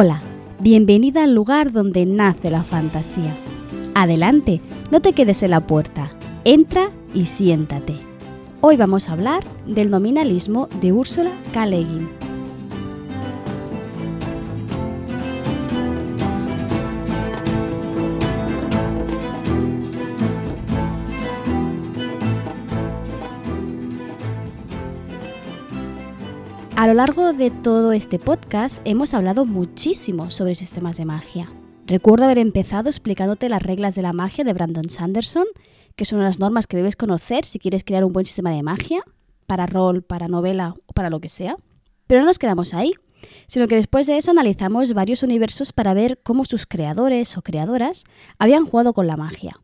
Hola, bienvenida al lugar donde nace la fantasía. Adelante, no te quedes en la puerta, entra y siéntate. Hoy vamos a hablar del nominalismo de Úrsula K. Le. A lo largo de todo este podcast hemos hablado muchísimo sobre sistemas de magia. Recuerdo haber empezado explicándote las reglas de la magia de Brandon Sanderson, que son las normas que debes conocer si quieres crear un buen sistema de magia, para rol, para novela o para lo que sea. Pero no nos quedamos ahí, sino que después de eso analizamos varios universos para ver cómo sus creadores o creadoras habían jugado con la magia.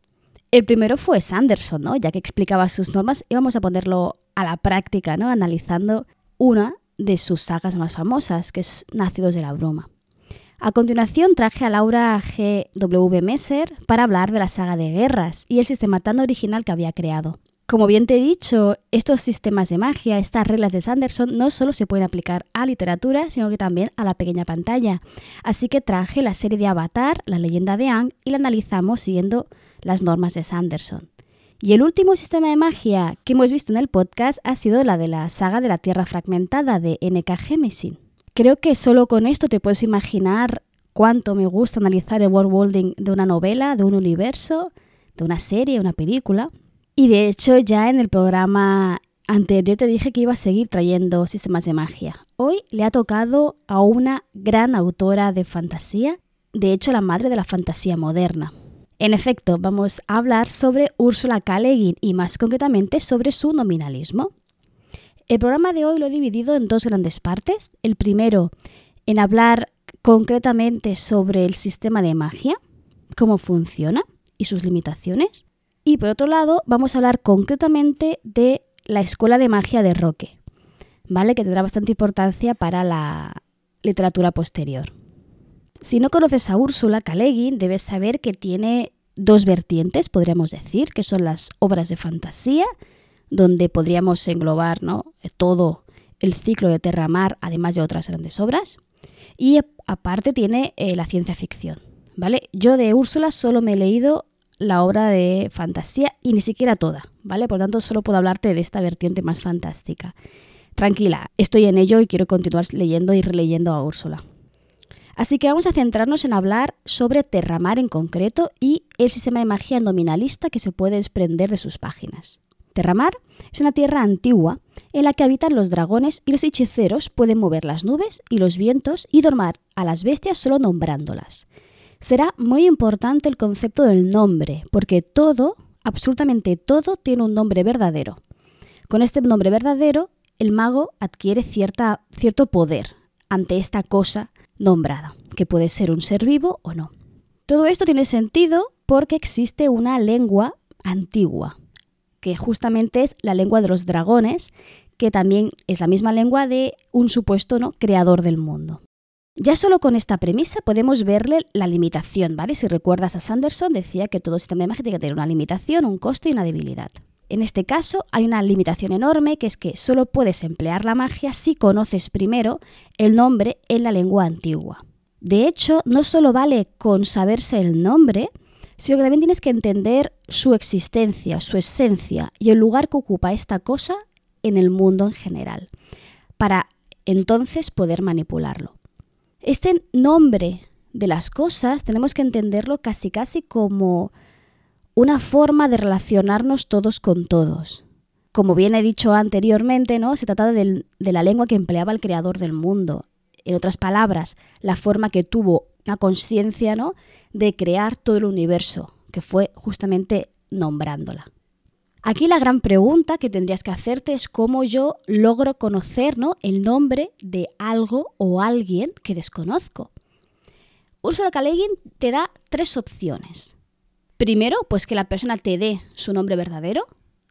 El primero fue Sanderson, ¿no? Ya que explicaba sus normas, íbamos a ponerlo a la práctica, ¿no? Analizando una de sus sagas más famosas, que es Nacidos de la Bruma. A continuación traje a Laura G. W. Messer para hablar de la saga de guerras y el sistema tan original que había creado. Como bien te he dicho, estos sistemas de magia, estas reglas de Sanderson, no solo se pueden aplicar a literatura, sino que también a la pequeña pantalla. Así que traje la serie de Avatar, la leyenda de Aang, y la analizamos siguiendo las normas de Sanderson. Y el último sistema de magia que hemos visto en el podcast ha sido la de la saga de la Tierra Fragmentada de N.K. Jemisin. Creo que solo con esto te puedes imaginar cuánto me gusta analizar el world building de una novela, de un universo, de una serie, una película. Y de hecho ya en el programa anterior te dije que iba a seguir trayendo sistemas de magia. Hoy le ha tocado a una gran autora de fantasía, de hecho la madre de la fantasía moderna. En efecto, vamos a hablar sobre Úrsula K. Le y más concretamente sobre su nominalismo. El programa de hoy lo he dividido en dos grandes partes. El primero en hablar concretamente sobre el sistema de magia, cómo funciona y sus limitaciones. Y por otro lado, vamos a hablar concretamente de la escuela de magia de Roque, ¿vale? Que tendrá bastante importancia para la literatura posterior. Si no conoces a Úrsula Guin, debes saber que tiene dos vertientes, podríamos decir, que son las obras de fantasía, donde podríamos englobar ¿no? todo el ciclo de Terramar, además de otras grandes obras, y aparte tiene eh, la ciencia ficción. ¿vale? Yo de Úrsula solo me he leído la obra de fantasía y ni siquiera toda, ¿vale? Por tanto, solo puedo hablarte de esta vertiente más fantástica. Tranquila, estoy en ello y quiero continuar leyendo y releyendo a Úrsula. Así que vamos a centrarnos en hablar sobre Terramar en concreto y el sistema de magia nominalista que se puede desprender de sus páginas. Terramar es una tierra antigua en la que habitan los dragones y los hechiceros pueden mover las nubes y los vientos y dormar a las bestias solo nombrándolas. Será muy importante el concepto del nombre, porque todo, absolutamente todo, tiene un nombre verdadero. Con este nombre verdadero, el mago adquiere cierta, cierto poder ante esta cosa nombrada, que puede ser un ser vivo o no. Todo esto tiene sentido porque existe una lengua antigua, que justamente es la lengua de los dragones, que también es la misma lengua de un supuesto ¿no? creador del mundo. Ya solo con esta premisa podemos verle la limitación, ¿vale? Si recuerdas a Sanderson, decía que todo sistema de magia tiene que tener una limitación, un coste y una debilidad. En este caso hay una limitación enorme que es que solo puedes emplear la magia si conoces primero el nombre en la lengua antigua. De hecho, no solo vale con saberse el nombre, sino que también tienes que entender su existencia, su esencia y el lugar que ocupa esta cosa en el mundo en general, para entonces poder manipularlo. Este nombre de las cosas tenemos que entenderlo casi casi como una forma de relacionarnos todos con todos. Como bien he dicho anteriormente, ¿no? se trata de, de la lengua que empleaba el creador del mundo. En otras palabras, la forma que tuvo una conciencia ¿no? de crear todo el universo, que fue justamente nombrándola. Aquí la gran pregunta que tendrías que hacerte es cómo yo logro conocer ¿no? el nombre de algo o alguien que desconozco. Ursula K. te da tres opciones. Primero, pues que la persona te dé su nombre verdadero,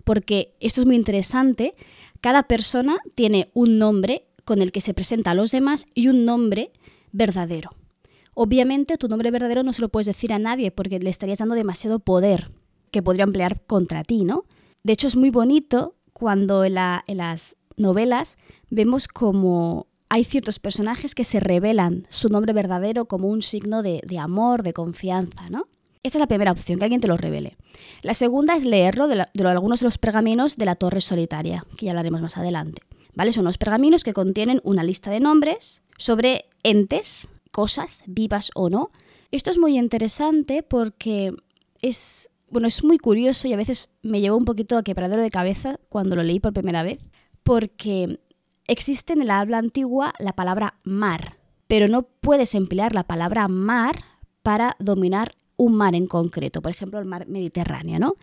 porque esto es muy interesante. Cada persona tiene un nombre con el que se presenta a los demás y un nombre verdadero. Obviamente tu nombre verdadero no se lo puedes decir a nadie porque le estarías dando demasiado poder que podría emplear contra ti, ¿no? De hecho es muy bonito cuando en, las novelas vemos como hay ciertos personajes que se revelan su nombre verdadero como un signo de, amor, de confianza, ¿no? Esta es la primera opción, que alguien te lo revele. La segunda es leerlo de, algunos de los pergaminos de la Torre Solitaria, que ya hablaremos más adelante. ¿Vale? Son unos pergaminos que contienen una lista de nombres sobre entes, cosas, vivas o no. Esto es muy interesante porque es, bueno, es muy curioso y a veces me llevó un poquito a quebradero de cabeza cuando lo leí por primera vez, porque existe en el habla antigua la palabra mar, pero no puedes emplear la palabra mar para dominar un mar en concreto, por ejemplo el mar Mediterráneo, ¿no?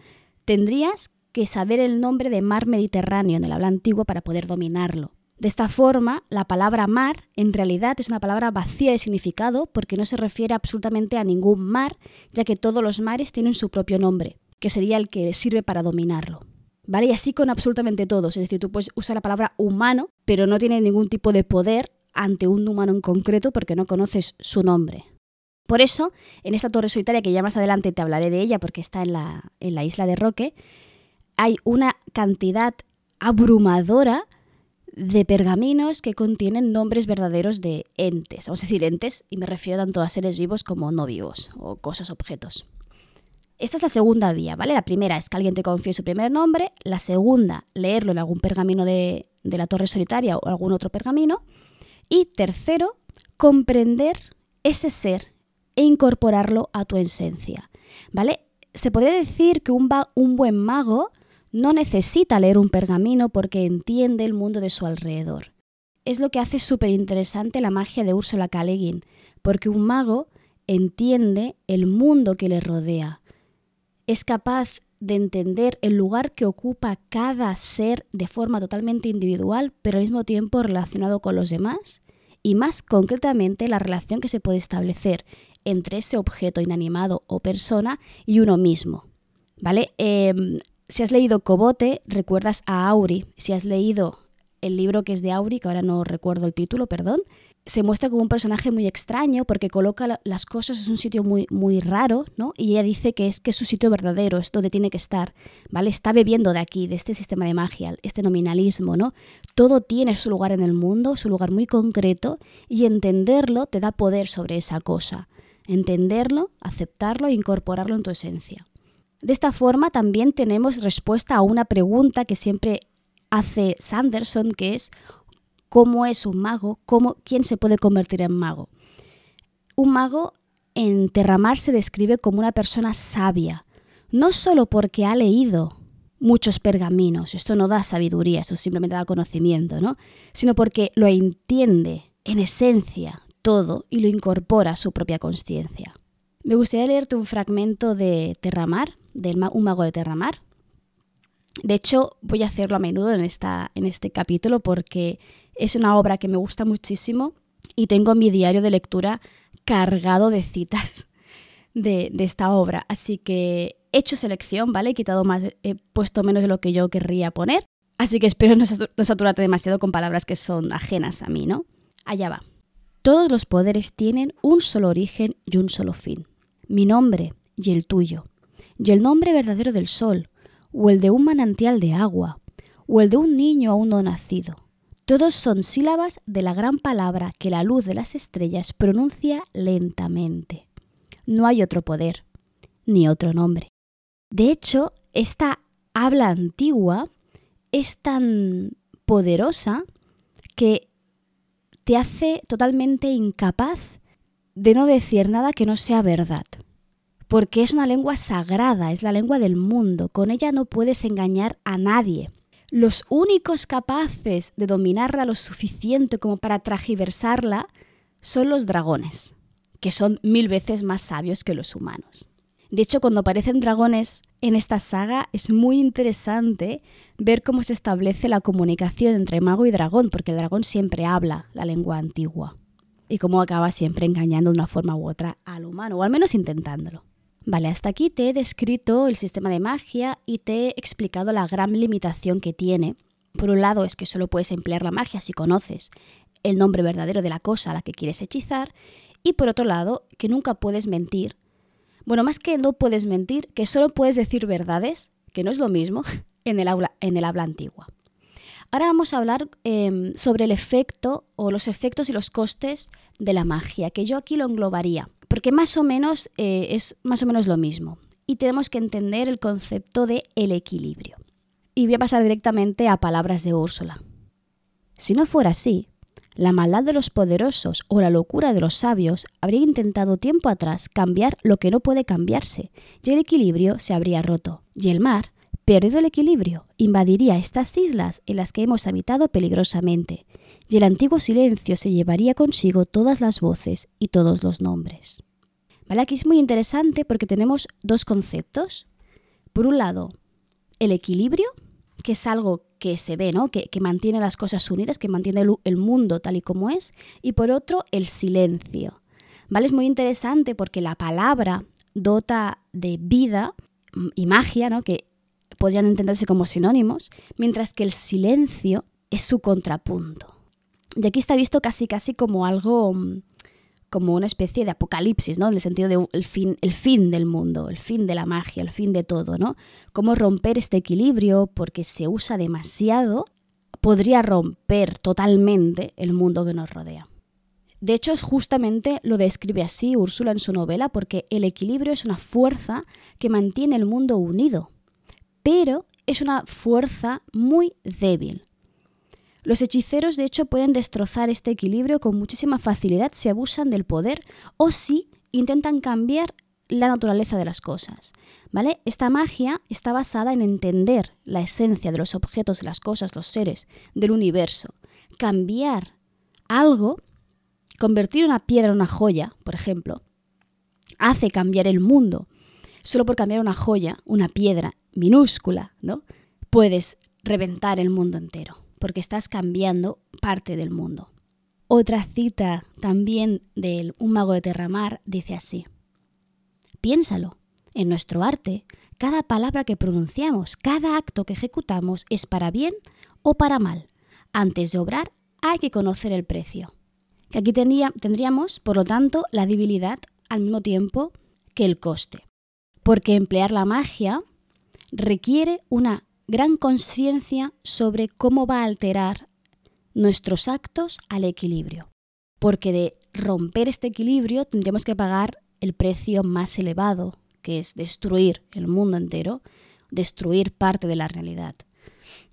Tendrías que saber el nombre de mar Mediterráneo en el habla antigua para poder dominarlo. De esta forma, la palabra mar en realidad es una palabra vacía de significado porque no se refiere absolutamente a ningún mar, ya que todos los mares tienen su propio nombre, que sería el que sirve para dominarlo. ¿Vale? Y así con absolutamente todos. Es decir, tú puedes usar la palabra humano, pero no tiene ningún tipo de poder ante un humano en concreto porque no conoces su nombre. Por eso, en esta torre solitaria, que ya más adelante te hablaré de ella porque está en la, isla de Roque, hay una cantidad abrumadora de pergaminos que contienen nombres verdaderos de entes. Vamos a decir entes, y me refiero tanto a seres vivos como no vivos, o cosas, objetos. Esta es la segunda vía, ¿vale? La primera es que alguien te confíe su primer nombre, la segunda, leerlo en algún pergamino de, de la torre solitaria o algún otro pergamino, y tercero, comprender ese ser e incorporarlo a tu esencia, ¿vale? Se podría decir que un, un buen mago no necesita leer un pergamino porque entiende el mundo de su alrededor. Es lo que hace súper interesante la magia de Ursula K. porque un mago entiende el mundo que le rodea. Es capaz de entender el lugar que ocupa cada ser de forma totalmente individual, pero al mismo tiempo relacionado con los demás, y más concretamente la relación que se puede establecer entre ese objeto inanimado o persona y uno mismo. ¿Vale? Em, si has leído Cobote, recuerdas a Auri. Si has leído el libro que es de Auri, que ahora no recuerdo el título, perdón, se muestra como un personaje muy extraño porque coloca las cosas en un sitio muy, muy raro, ¿no? Y ella dice que es que su sitio verdadero, es donde tiene que estar, ¿vale? Está bebiendo de aquí, de este sistema de magia, este nominalismo, ¿no? Todo tiene su lugar en el mundo, su lugar muy concreto, y entenderlo te da poder sobre esa cosa. Entenderlo, aceptarlo e incorporarlo en tu esencia. De esta forma también tenemos respuesta a una pregunta que siempre hace Sanderson, que es ¿cómo es un mago? ¿Cómo, ¿Quién se puede convertir en mago? Un mago en Terramar se describe como una persona sabia, no solo porque ha leído muchos pergaminos, esto no da sabiduría, eso simplemente da conocimiento, ¿no? Sino porque lo entiende en esencia todo y lo incorpora a su propia conciencia. Me gustaría leerte un fragmento de Terramar, de Un mago de Terramar. De hecho, voy a hacerlo a menudo en, esta, en este capítulo porque es una obra que me gusta muchísimo y tengo mi diario de lectura cargado de citas de, de, esta obra. Así que he hecho selección, ¿vale? He quitado más, he puesto menos de lo que yo querría poner. Así que espero no, no saturarte demasiado con palabras que son ajenas a mí, ¿no? Allá va. Todos los poderes tienen un solo origen y un solo fin. Mi nombre y el tuyo y el nombre verdadero del sol, o el de un manantial de agua, o el de un niño aún no nacido. Todos son sílabas de la gran palabra que la luz de las estrellas pronuncia lentamente. No hay otro poder, ni otro nombre. De hecho, esta habla antigua es tan poderosa que te hace totalmente incapaz de no decir nada que no sea verdad porque es una lengua sagrada, es la lengua del mundo, con ella no puedes engañar a nadie. Los únicos capaces de dominarla lo suficiente como para tragiversarla son los dragones, que son mil veces más sabios que los humanos. De hecho, cuando aparecen dragones en esta saga es muy interesante ver cómo se establece la comunicación entre mago y dragón, porque el dragón siempre habla la lengua antigua y cómo acaba siempre engañando de una forma u otra al humano, o al menos intentándolo. Vale, hasta aquí te he descrito el sistema de magia y te he explicado la gran limitación que tiene. Por un lado es que solo puedes emplear la magia si conoces el nombre verdadero de la cosa a la que quieres hechizar y por otro lado que nunca puedes mentir. Bueno, más que no puedes mentir, que solo puedes decir verdades, que no es lo mismo, en el, en el habla antigua. Ahora vamos a hablar em, sobre el efecto o los efectos y los costes de la magia, que yo aquí lo englobaría, porque más o menos eh, es más o menos lo mismo. Y tenemos que entender el concepto de el equilibrio. Y voy a pasar directamente a palabras de Úrsula. Si no fuera así, la maldad de los poderosos o la locura de los sabios habría intentado tiempo atrás cambiar lo que no puede cambiarse, y el equilibrio se habría roto, y el mar, perdido el equilibrio, invadiría estas islas en las que hemos habitado peligrosamente, y el antiguo silencio se llevaría consigo todas las voces y todos los nombres. ¿Vale? Aquí es muy interesante porque tenemos dos conceptos. Por un lado, el equilibrio, que es algo que se ve, ¿no? que, mantiene las cosas unidas, que mantiene el, mundo tal y como es, y por otro el silencio. ¿Vale? Es muy interesante porque la palabra dota de vida mm, y magia, ¿no? que podrían entenderse como sinónimos, mientras que el silencio es su contrapunto. Y aquí está visto casi casi como algo mm, como una especie de apocalipsis, ¿no? En el sentido de el fin, el fin del mundo, el fin de la magia, el fin de todo, ¿no? Cómo romper este equilibrio porque se usa demasiado podría romper totalmente el mundo que nos rodea. De hecho, es justamente lo describe así Úrsula en su novela, porque el equilibrio es una fuerza que mantiene el mundo unido, pero es una fuerza muy débil. Los hechiceros, de hecho, pueden destrozar este equilibrio con muchísima facilidad si abusan del poder o si intentan cambiar la naturaleza de las cosas. ¿Vale? Esta magia está basada en entender la esencia de los objetos, de las cosas, los seres, del universo. Cambiar algo, convertir una piedra en una joya, por ejemplo, hace cambiar el mundo. Solo por cambiar una joya, una piedra minúscula, ¿no? Puedes reventar el mundo entero porque estás cambiando parte del mundo. Otra cita también de Un mago de Terramar dice así, Piénsalo, en nuestro arte, cada palabra que pronunciamos, cada acto que ejecutamos es para bien o para mal. Antes de obrar hay que conocer el precio. Que aquí tendríamos, por lo tanto, la debilidad al mismo tiempo que el coste. Porque emplear la magia requiere una gran conciencia sobre cómo va a alterar nuestros actos al equilibrio. Porque de romper este equilibrio tendríamos que pagar el precio más elevado, que es destruir el mundo entero, destruir parte de la realidad.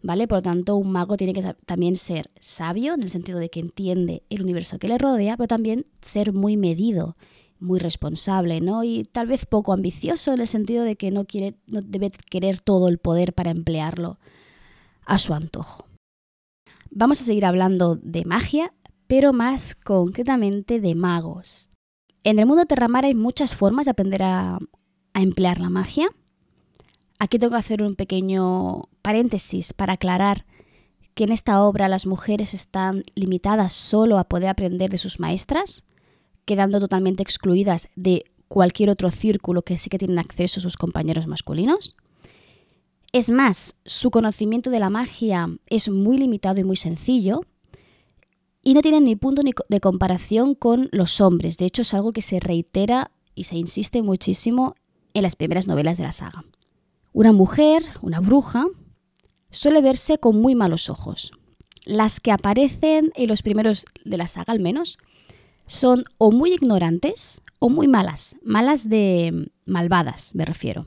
¿Vale? Por lo tanto, un mago tiene que también ser sabio, en el sentido de que entiende el universo que le rodea, pero también ser muy medido muy responsable, ¿no? Y tal vez poco ambicioso en el sentido de que no quiere, no debe querer todo el poder para emplearlo a su antojo. Vamos a seguir hablando de magia, pero más concretamente de magos. En el mundo Terramar hay muchas formas de aprender a, a emplear la magia. Aquí tengo que hacer un pequeño paréntesis para aclarar que en esta obra las mujeres están limitadas solo a poder aprender de sus maestras quedando totalmente excluidas de cualquier otro círculo que sí que tienen acceso sus compañeros masculinos. Es más, su conocimiento de la magia es muy limitado y muy sencillo y no tienen ni punto ni de comparación con los hombres. De hecho, es algo que se reitera y se insiste muchísimo en las primeras novelas de la saga. Una mujer, una bruja, suele verse con muy malos ojos. Las que aparecen en los primeros de la saga, al menos, son o muy ignorantes o muy malas, malas de malvadas, me refiero.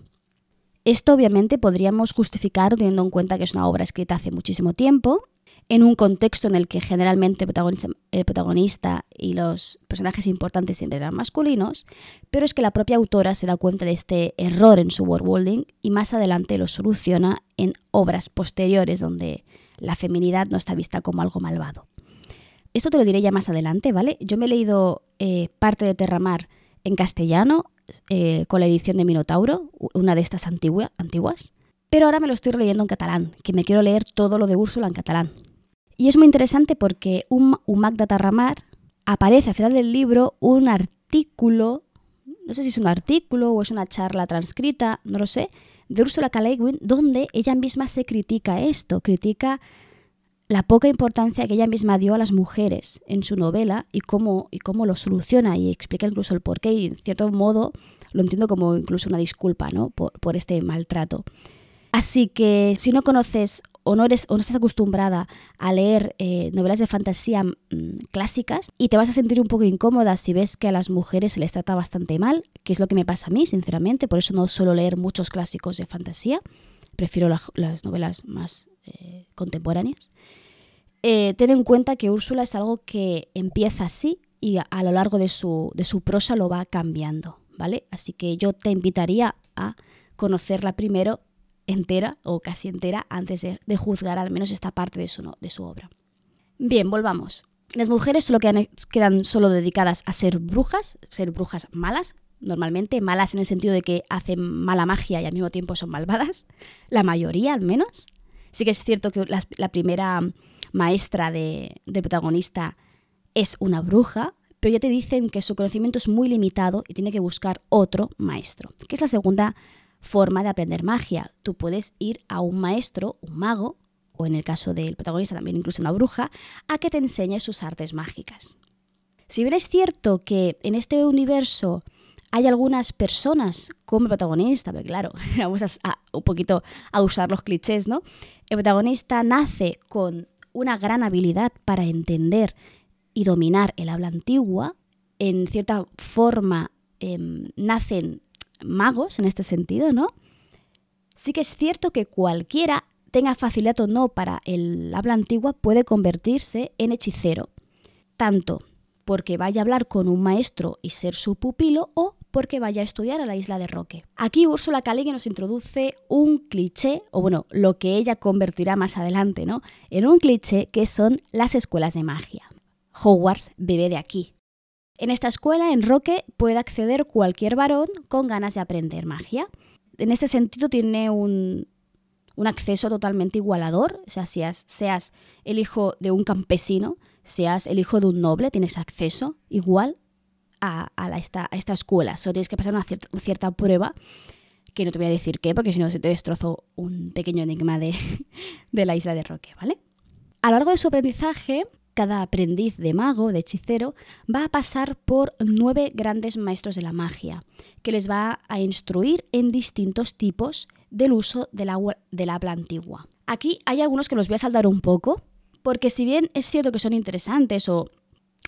Esto obviamente podríamos justificar teniendo en cuenta que es una obra escrita hace muchísimo tiempo, en un contexto en el que generalmente el protagonista y los personajes importantes siempre eran masculinos, pero es que la propia autora se da cuenta de este error en su worldbuilding y más adelante lo soluciona en obras posteriores donde la feminidad no está vista como algo malvado. Esto te lo diré ya más adelante, ¿vale? Yo me he leído eh, parte de Terramar en castellano eh, con la edición de Minotauro, una de estas antiguas, pero ahora me lo estoy leyendo en catalán, que me quiero leer todo lo de Úrsula en catalán. Y es muy interesante porque un, un Magda Terramar aparece al final del libro un artículo, no sé si es un artículo o es una charla transcrita, no lo sé, de Úrsula K. donde ella misma se critica esto, critica la poca importancia que ella misma dio a las mujeres en su novela y cómo, y cómo lo soluciona y explica incluso el porqué y en cierto modo lo entiendo como incluso una disculpa ¿no? por, este maltrato. Así que si no conoces o no, eres, o no estás acostumbrada a leer eh, novelas de fantasía mm, clásicas y te vas a sentir un poco incómoda si ves que a las mujeres se les trata bastante mal, que es lo que me pasa a mí, sinceramente, por eso no suelo leer muchos clásicos de fantasía, prefiero las novelas más eh, contemporáneas. Eh, ten en cuenta que Úrsula es algo que empieza así y a, lo largo de su, de su prosa lo va cambiando, ¿vale? Así que yo te invitaría a conocerla primero entera o casi entera antes de, juzgar al menos esta parte de su, de su obra. Bien, volvamos. Las mujeres solo quedan, quedan solo dedicadas a ser brujas, ser brujas malas, normalmente malas en el sentido de que hacen mala magia y al mismo tiempo son malvadas, la mayoría al menos. Sí que es cierto que la, primera maestra de, protagonista es una bruja, pero ya te dicen que su conocimiento es muy limitado y tiene que buscar otro maestro, que es la segunda forma de aprender magia. Tú puedes ir a un maestro, un mago, o en el caso del protagonista también incluso una bruja, a que te enseñe sus artes mágicas. Si bien es cierto que en este universo hay algunas personas como protagonista, pero claro, vamos a, un poquito a usar los clichés, ¿no? El protagonista nace con una gran habilidad para entender y dominar el habla antigua, en cierta forma em, nacen magos en este sentido, ¿no? Sí que es cierto que cualquiera, tenga facilidad o no para el habla antigua, puede convertirse en hechicero, tanto porque vaya a hablar con un maestro y ser su pupilo o porque vaya a estudiar a la isla de Roque. Aquí Úrsula K. nos introduce un cliché, o bueno, lo que ella convertirá más adelante, ¿no? En un cliché que son las escuelas de magia. Hogwarts bebe de aquí. En esta escuela, en Roque, puede acceder cualquier varón con ganas de aprender magia. En este sentido, tiene un, acceso totalmente igualador. O sea, seas, seas el hijo de un campesino, seas el hijo de un noble, tienes acceso igual a, esta, escuela. Solo tienes que pasar una cierta, prueba que no te voy a decir qué, porque si no se te destrozo un pequeño enigma de, la isla de Roque, ¿vale? A lo largo de su aprendizaje, cada aprendiz de mago, de hechicero, va a pasar por nueve grandes maestros de la magia, que les va a instruir en distintos tipos del uso del, del habla antigua. Aquí hay algunos que los voy a saltar un poco, porque si bien es cierto que son interesantes o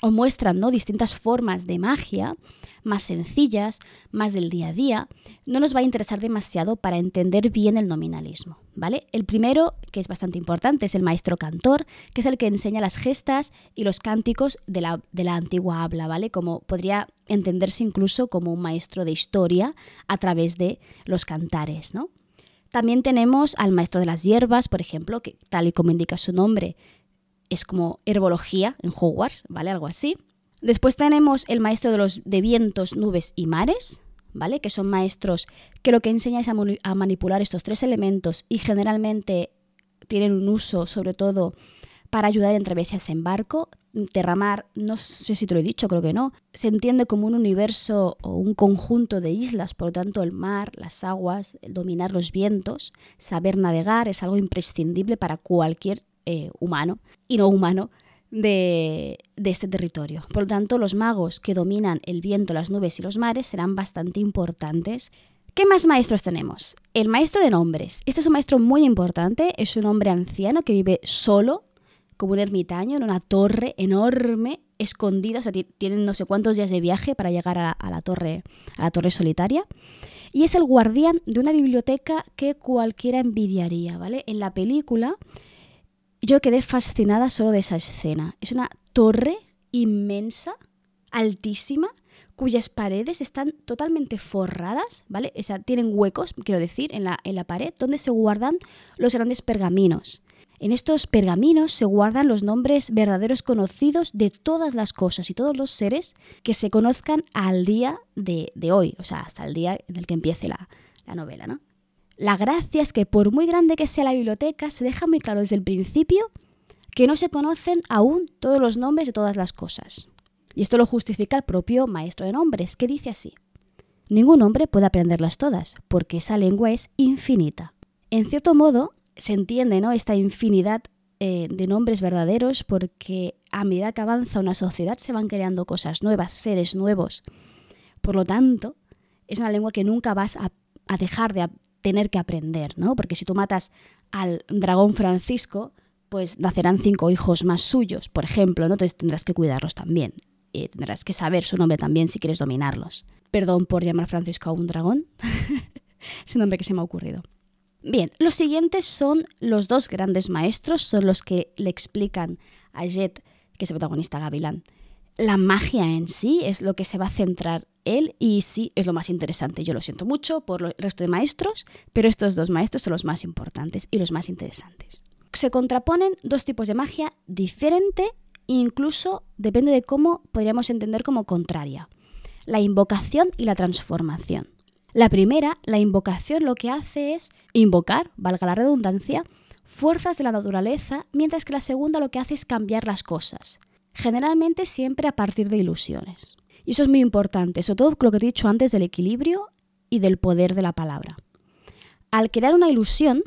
o muestran ¿no? distintas formas de magia, más sencillas, más del día a día, no nos va a interesar demasiado para entender bien el nominalismo. ¿vale? El primero, que es bastante importante, es el maestro cantor, que es el que enseña las gestas y los cánticos de la, de la antigua habla, ¿vale? Como podría entenderse incluso como un maestro de historia a través de los cantares, ¿no? También tenemos al maestro de las hierbas, por ejemplo, que tal y como indica su nombre, es como herbología en Hogwarts, ¿vale? Algo así. Después tenemos el maestro de los de vientos, nubes y mares, ¿vale? Que son maestros que lo que enseñan es a, manipular estos tres elementos y generalmente tienen un uso sobre todo para ayudar en travesías en barco. Terramar, no sé si te lo he dicho, creo que no, se entiende como un universo o un conjunto de islas, por lo tanto el mar, las aguas, el dominar los vientos, saber navegar es algo imprescindible para cualquier eh, humano y no humano de, este territorio. Por lo tanto, los magos que dominan el viento, las nubes y los mares serán bastante importantes. ¿Qué más maestros tenemos? El maestro de nombres. Este es un maestro muy importante, es un hombre anciano que vive solo, como un ermitaño, en una torre enorme, escondida, o sea, tienen no sé cuántos días de viaje para llegar a, a, la, torre, a la torre solitaria. Y es el guardián de una biblioteca que cualquiera envidiaría, ¿vale? En la película yo quedé fascinada solo de esa escena. Es una torre inmensa, altísima, cuyas paredes están totalmente forradas, ¿vale? O sea, tienen huecos, quiero decir, en la, en la pared, donde se guardan los grandes pergaminos. En estos pergaminos se guardan los nombres verdaderos conocidos de todas las cosas y todos los seres que se conozcan al día de, hoy, o sea, hasta el día en el que empiece la, la novela, ¿no? La gracia es que por muy grande que sea la biblioteca, se deja muy claro desde el principio que no se conocen aún todos los nombres de todas las cosas. Y esto lo justifica el propio maestro de nombres, que dice así. Ningún hombre puede aprenderlas todas, porque esa lengua es infinita. En cierto modo, se entiende ¿no? esta infinidad eh, de nombres verdaderos porque a medida que avanza una sociedad se van creando cosas nuevas, seres nuevos. Por lo tanto, es una lengua que nunca vas a, a dejar de, tener que aprender, ¿no? Porque si tú matas al dragón Francisco, pues nacerán cinco hijos más suyos, por ejemplo, ¿no? Entonces tendrás que cuidarlos también. Y tendrás que saber su nombre también si quieres dominarlos. Perdón por llamar Francisco a un dragón. es un nombre que se me ha ocurrido. Bien, los siguientes son los dos grandes maestros, son los que le explican a Jet, que es el protagonista Gavilán, la magia en sí es lo que se va a centrar él y sí es lo más interesante. Yo lo siento mucho por el resto de maestros, pero estos dos maestros son los más importantes y los más interesantes. Se contraponen dos tipos de magia diferente, incluso depende de cómo podríamos entender como contraria. La invocación y la transformación. La primera, la invocación, lo que hace es invocar, valga la redundancia, fuerzas de la naturaleza, mientras que la segunda lo que hace es cambiar las cosas generalmente siempre a partir de ilusiones. Y eso es muy importante, sobre todo lo que te he dicho antes del equilibrio y del poder de la palabra. Al crear una ilusión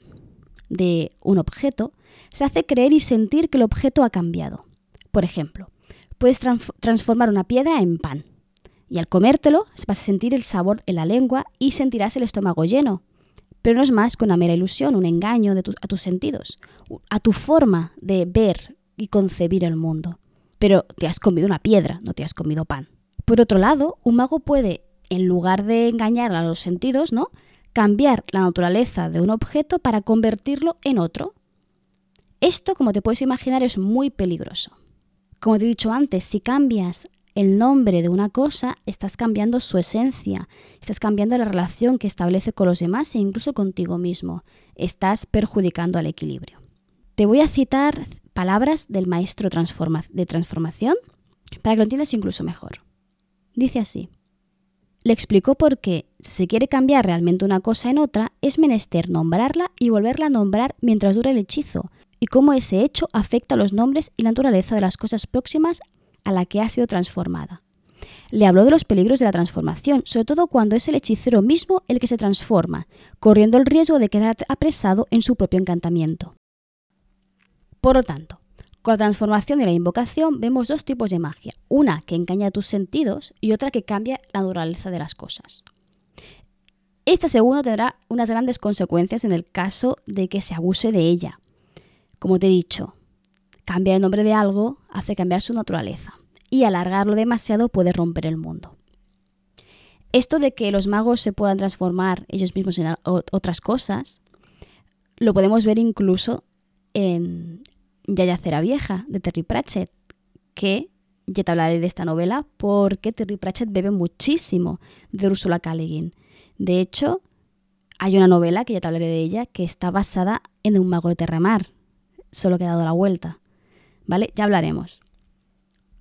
de un objeto, se hace creer y sentir que el objeto ha cambiado. Por ejemplo, puedes transformar una piedra en pan. Y al comértelo vas a sentir el sabor en la lengua y sentirás el estómago lleno. Pero no es más que una mera ilusión, un engaño a tus sentidos, a tu forma de ver y concebir el mundo pero te has comido una piedra, no te has comido pan. Por otro lado, un mago puede, en lugar de engañar a los sentidos, ¿no? cambiar la naturaleza de un objeto para convertirlo en otro. Esto, como te puedes imaginar, es muy peligroso. Como te he dicho antes, si cambias el nombre de una cosa, estás cambiando su esencia, estás cambiando la relación que establece con los demás e incluso contigo mismo. Estás perjudicando al equilibrio. Te voy a citar palabras del maestro de transformación para que lo entiendas incluso mejor. Dice así. Le explicó por qué, si se quiere cambiar realmente una cosa en otra, es menester nombrarla y volverla a nombrar mientras dura el hechizo, y cómo ese hecho afecta a los nombres y la naturaleza de las cosas próximas a la que ha sido transformada. Le habló de los peligros de la transformación, sobre todo cuando es el hechicero mismo el que se transforma, corriendo el riesgo de quedar apresado en su propio encantamiento. Por lo tanto, con la transformación y la invocación vemos dos tipos de magia, una que engaña tus sentidos y otra que cambia la naturaleza de las cosas. Esta segunda tendrá unas grandes consecuencias en el caso de que se abuse de ella. Como te he dicho, cambiar el nombre de algo hace cambiar su naturaleza y alargarlo demasiado puede romper el mundo. Esto de que los magos se puedan transformar ellos mismos en otras cosas, lo podemos ver incluso en Yaya Cera Vieja, de Terry Pratchett, que ya te hablaré de esta novela porque Terry Pratchett bebe muchísimo de Ursula K. De hecho, hay una novela, que ya te hablaré de ella, que está basada en un mago de Terramar, solo que ha dado la vuelta. ¿Vale? Ya hablaremos.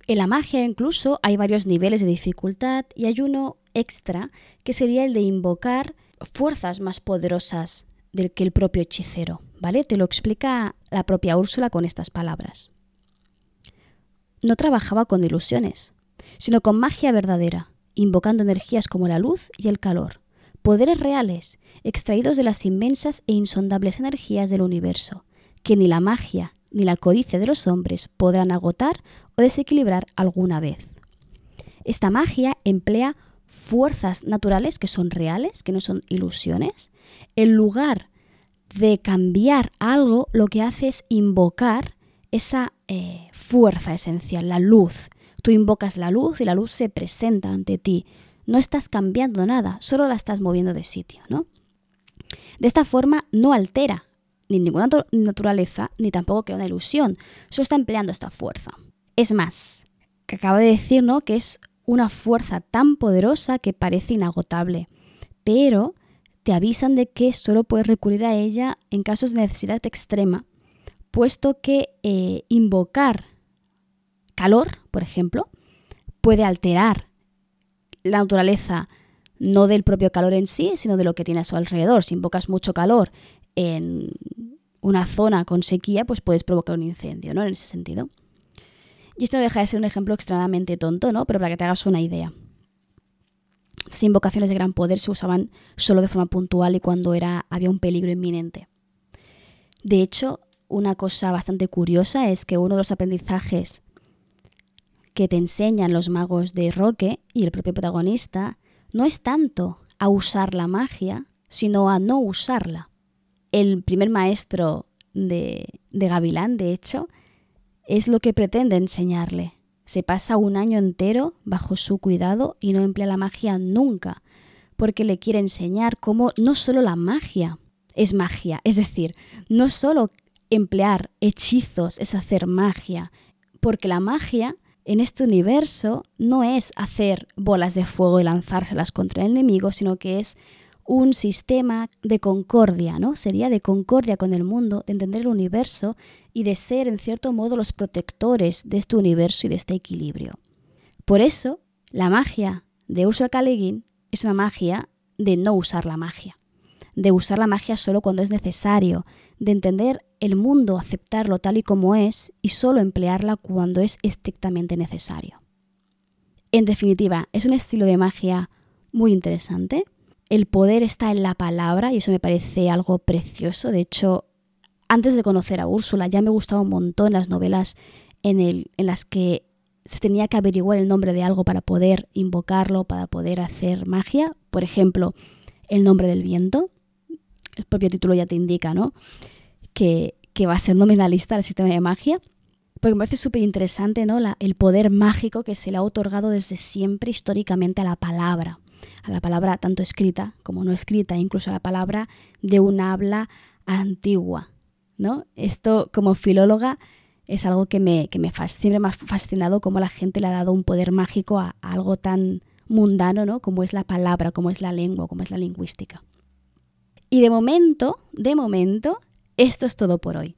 En la magia incluso hay varios niveles de dificultad y hay uno extra que sería el de invocar fuerzas más poderosas del que el propio hechicero. ¿Vale? Te lo explica la propia Úrsula con estas palabras. No trabajaba con ilusiones, sino con magia verdadera, invocando energías como la luz y el calor, poderes reales, extraídos de las inmensas e insondables energías del universo, que ni la magia ni la codicia de los hombres podrán agotar o desequilibrar alguna vez. Esta magia emplea fuerzas naturales que son reales, que no son ilusiones, en lugar de cambiar algo, lo que hace es invocar esa eh, fuerza esencial, la luz. Tú invocas la luz y la luz se presenta ante ti. No estás cambiando nada, solo la estás moviendo de sitio, ¿no? De esta forma no altera ni ninguna naturaleza, ni tampoco crea una ilusión, solo está empleando esta fuerza. Es más, que acaba de decir, ¿no? Que es una fuerza tan poderosa que parece inagotable, pero te avisan de que solo puedes recurrir a ella en casos de necesidad extrema, puesto que eh, invocar calor, por ejemplo, puede alterar la naturaleza no del propio calor en sí, sino de lo que tiene a su alrededor. Si invocas mucho calor en una zona con sequía, pues puedes provocar un incendio, ¿no? En ese sentido. Y esto deja de ser un ejemplo extremadamente tonto, ¿no? Pero para que te hagas una idea. Estas invocaciones de gran poder se usaban solo de forma puntual y cuando era, había un peligro inminente. De hecho, una cosa bastante curiosa es que uno de los aprendizajes que te enseñan los magos de Roque y el propio protagonista no es tanto a usar la magia, sino a no usarla. el primer maestro de, de Gavilán, de hecho, es lo que pretende enseñarle. Se pasa un año entero bajo su cuidado y no emplea la magia nunca, porque le quiere enseñar cómo no solo la magia es magia, es decir, no solo emplear hechizos es hacer magia, porque la magia en este universo no es hacer bolas de fuego y lanzárselas contra el enemigo, sino que es un sistema de concordia, ¿no? Sería de concordia con el mundo, de entender el universo y de ser, en cierto modo, los protectores de este universo y de este equilibrio. Por eso, la magia de Ursula K. es una magia de no usar la magia, de usar la magia solo cuando es necesario, de entender el mundo, aceptarlo tal y como es y solo emplearla cuando es estrictamente necesario. En definitiva, es un estilo de magia muy interesante. El poder está en la palabra y eso me parece algo precioso. De hecho, antes de conocer a Úrsula ya me gustaba un montón las novelas en, el, las que se tenía que averiguar el nombre de algo para poder invocarlo, para poder hacer magia. Por ejemplo, el nombre del viento. El propio título ya te indica, ¿no? Que, va a ser nominalista al sistema de magia. Porque me parece súper interesante, ¿no? el poder mágico que se le ha otorgado desde siempre históricamente a la palabra. A la palabra tanto escrita como no escrita, incluso a la palabra de un habla antigua. ¿No? Esto, como filóloga, es algo que me, que me siempre me ha fascinado cómo la gente le ha dado un poder mágico a, algo tan mundano, ¿no? Como es la palabra, como es la lengua, como es la lingüística. Y de momento, de momento, esto es todo por hoy.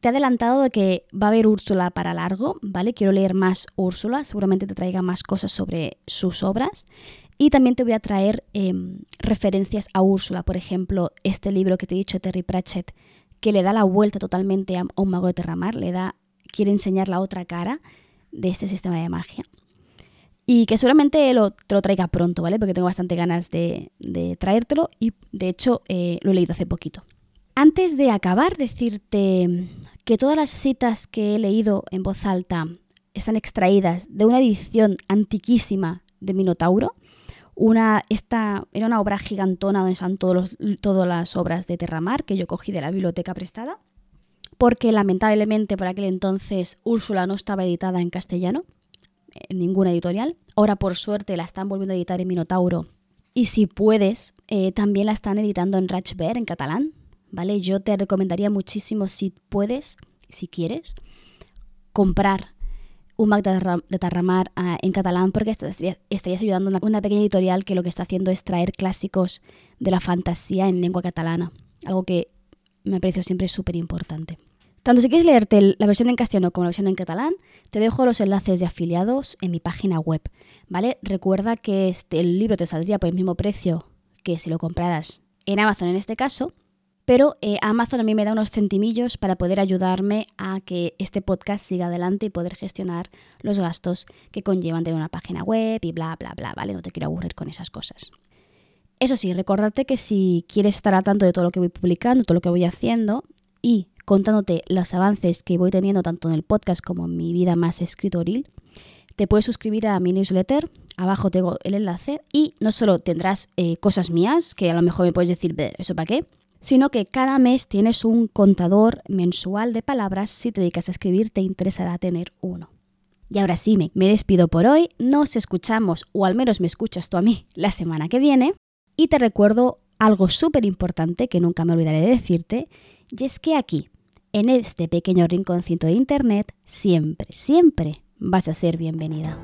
Te he adelantado de que va a haber Úrsula para largo, ¿vale? Quiero leer más Úrsula, seguramente te traiga más cosas sobre sus obras. Y también te voy a traer em, referencias a Úrsula, por ejemplo, este libro que te he dicho, Terry Pratchett, que le da la vuelta totalmente a, un mago de Terramar, le da, quiere enseñar la otra cara de este sistema de magia. Y que seguramente lo, te lo traiga pronto, ¿vale? Porque tengo bastante ganas de, traértelo y de hecho eh, lo he leído hace poquito. Antes de acabar, decirte que todas las citas que he leído en voz alta están extraídas de una edición antiquísima de Minotauro, una, esta era una obra gigantona donde están todos todas las obras de Terramar que yo cogí de la biblioteca prestada, porque lamentablemente por aquel entonces Úrsula no estaba editada en castellano, en ninguna editorial. Ahora por suerte la están volviendo a editar en Minotauro y si puedes, eh, también la están editando en Rachber, en catalán, ¿vale? Yo te recomendaría muchísimo si puedes, si quieres, comprar un Mac de Tarramar ah, en catalán porque estarías ayudando a una, pequeña editorial que lo que está haciendo es traer clásicos de la fantasía en lengua catalana, algo que me parecido siempre súper importante. Tanto si quieres leerte la versión en castellano como la versión en catalán, te dejo los enlaces de afiliados en mi página web, ¿vale? Recuerda que este, el libro te saldría por el mismo precio que si lo compraras en Amazon en este caso, pero eh, Amazon a mí me da unos centimillos para poder ayudarme a que este podcast siga adelante y poder gestionar los gastos que conllevan tener una página web y bla, bla, bla, ¿vale? No te quiero aburrir con esas cosas. Eso sí, recordarte que si quieres estar al tanto de todo lo que voy publicando, todo lo que voy haciendo y contándote los avances que voy teniendo tanto en el podcast como en mi vida más escritoril, te puedes suscribir a mi newsletter, abajo tengo el enlace y no solo tendrás eh, cosas mías, que a lo mejor me puedes decir, ¿eso para qué? Sino que cada mes tienes un contador mensual de palabras. Si te dedicas a escribir, te interesará tener uno. Y ahora sí, me, despido por hoy. Nos escuchamos, o al menos me escuchas tú a mí, la semana que viene. Y te recuerdo algo súper importante que nunca me olvidaré de decirte, y es que aquí, en este pequeño rinconcito de Internet, siempre, siempre vas a ser bienvenida.